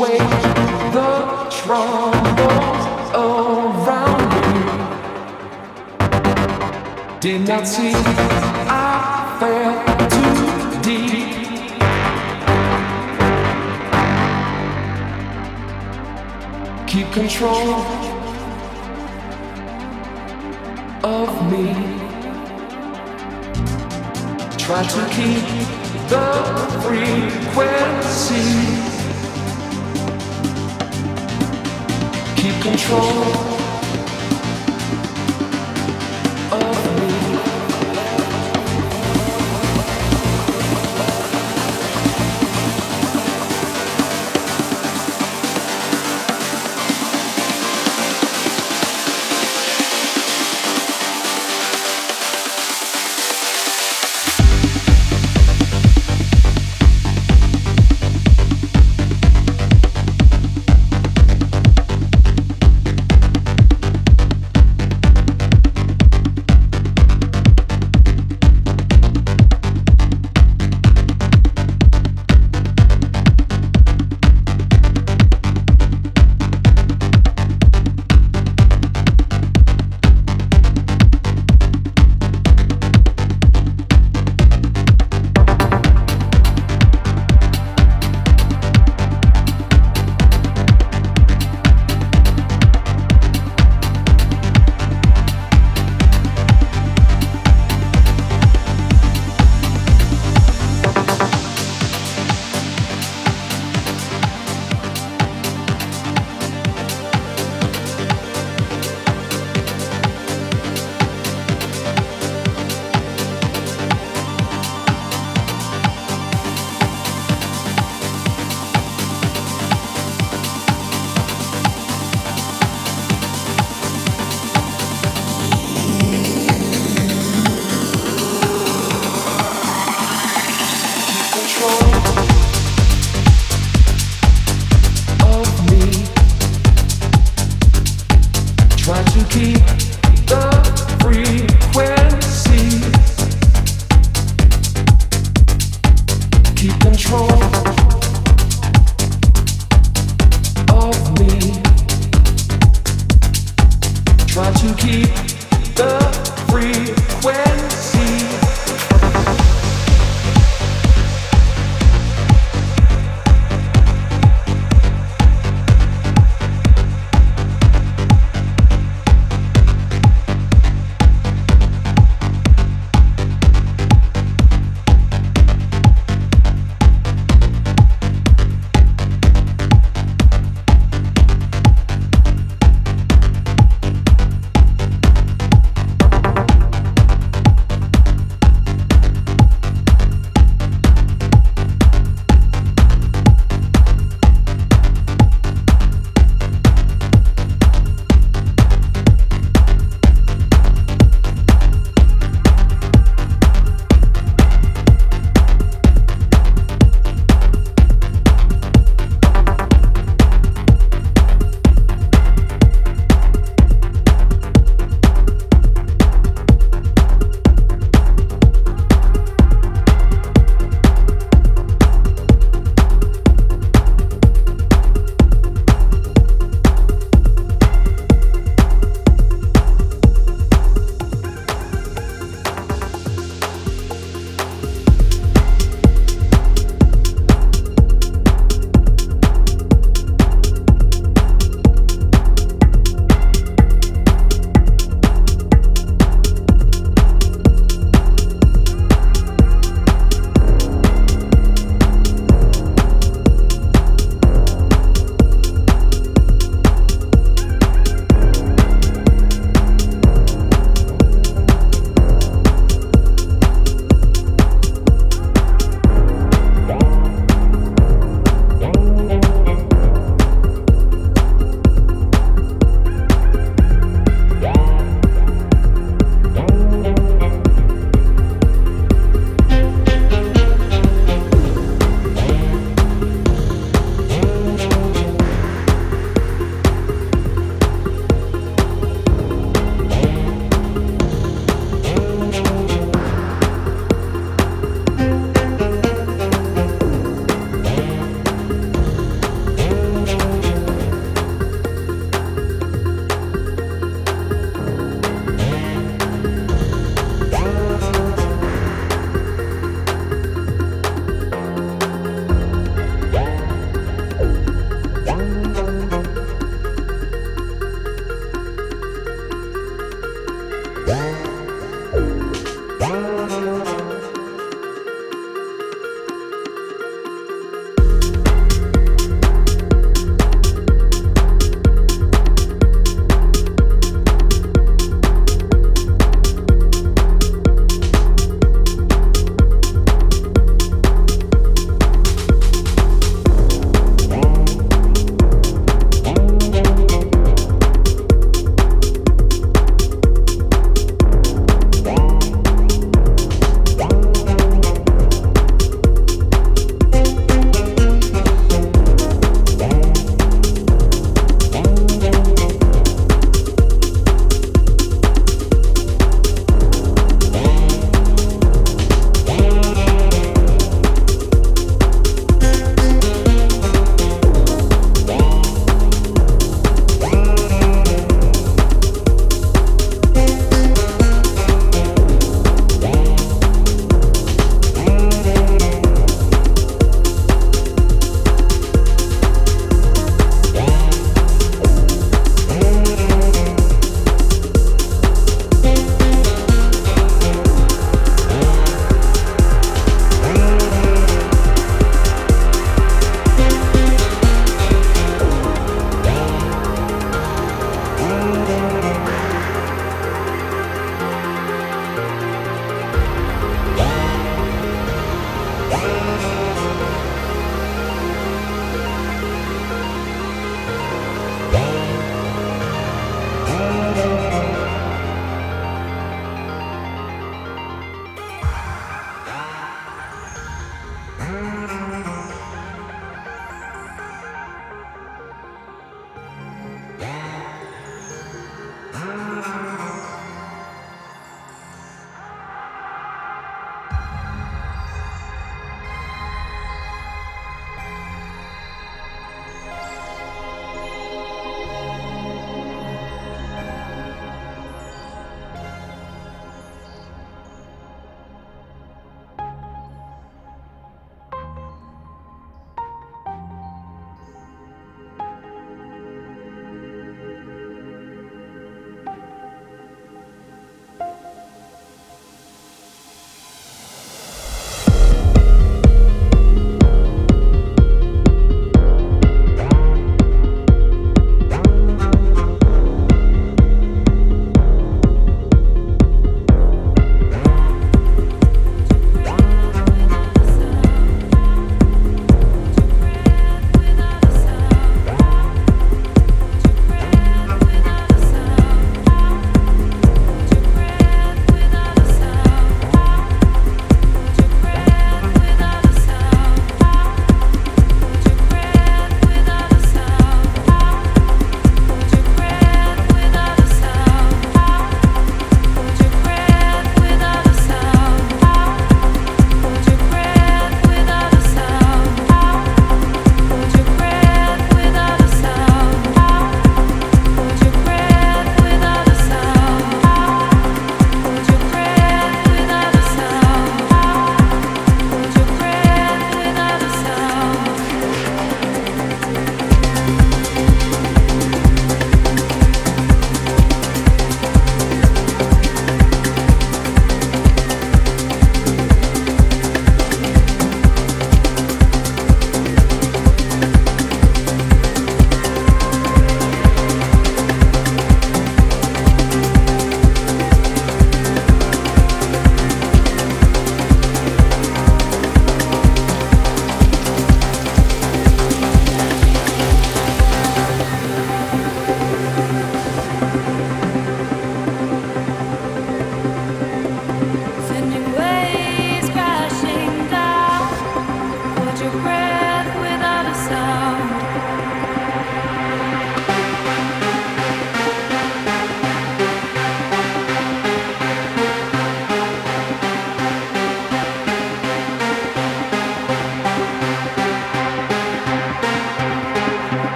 The troubles around me. Did not see I fell too deep. keep control of me. Try to keep the frequency. Control.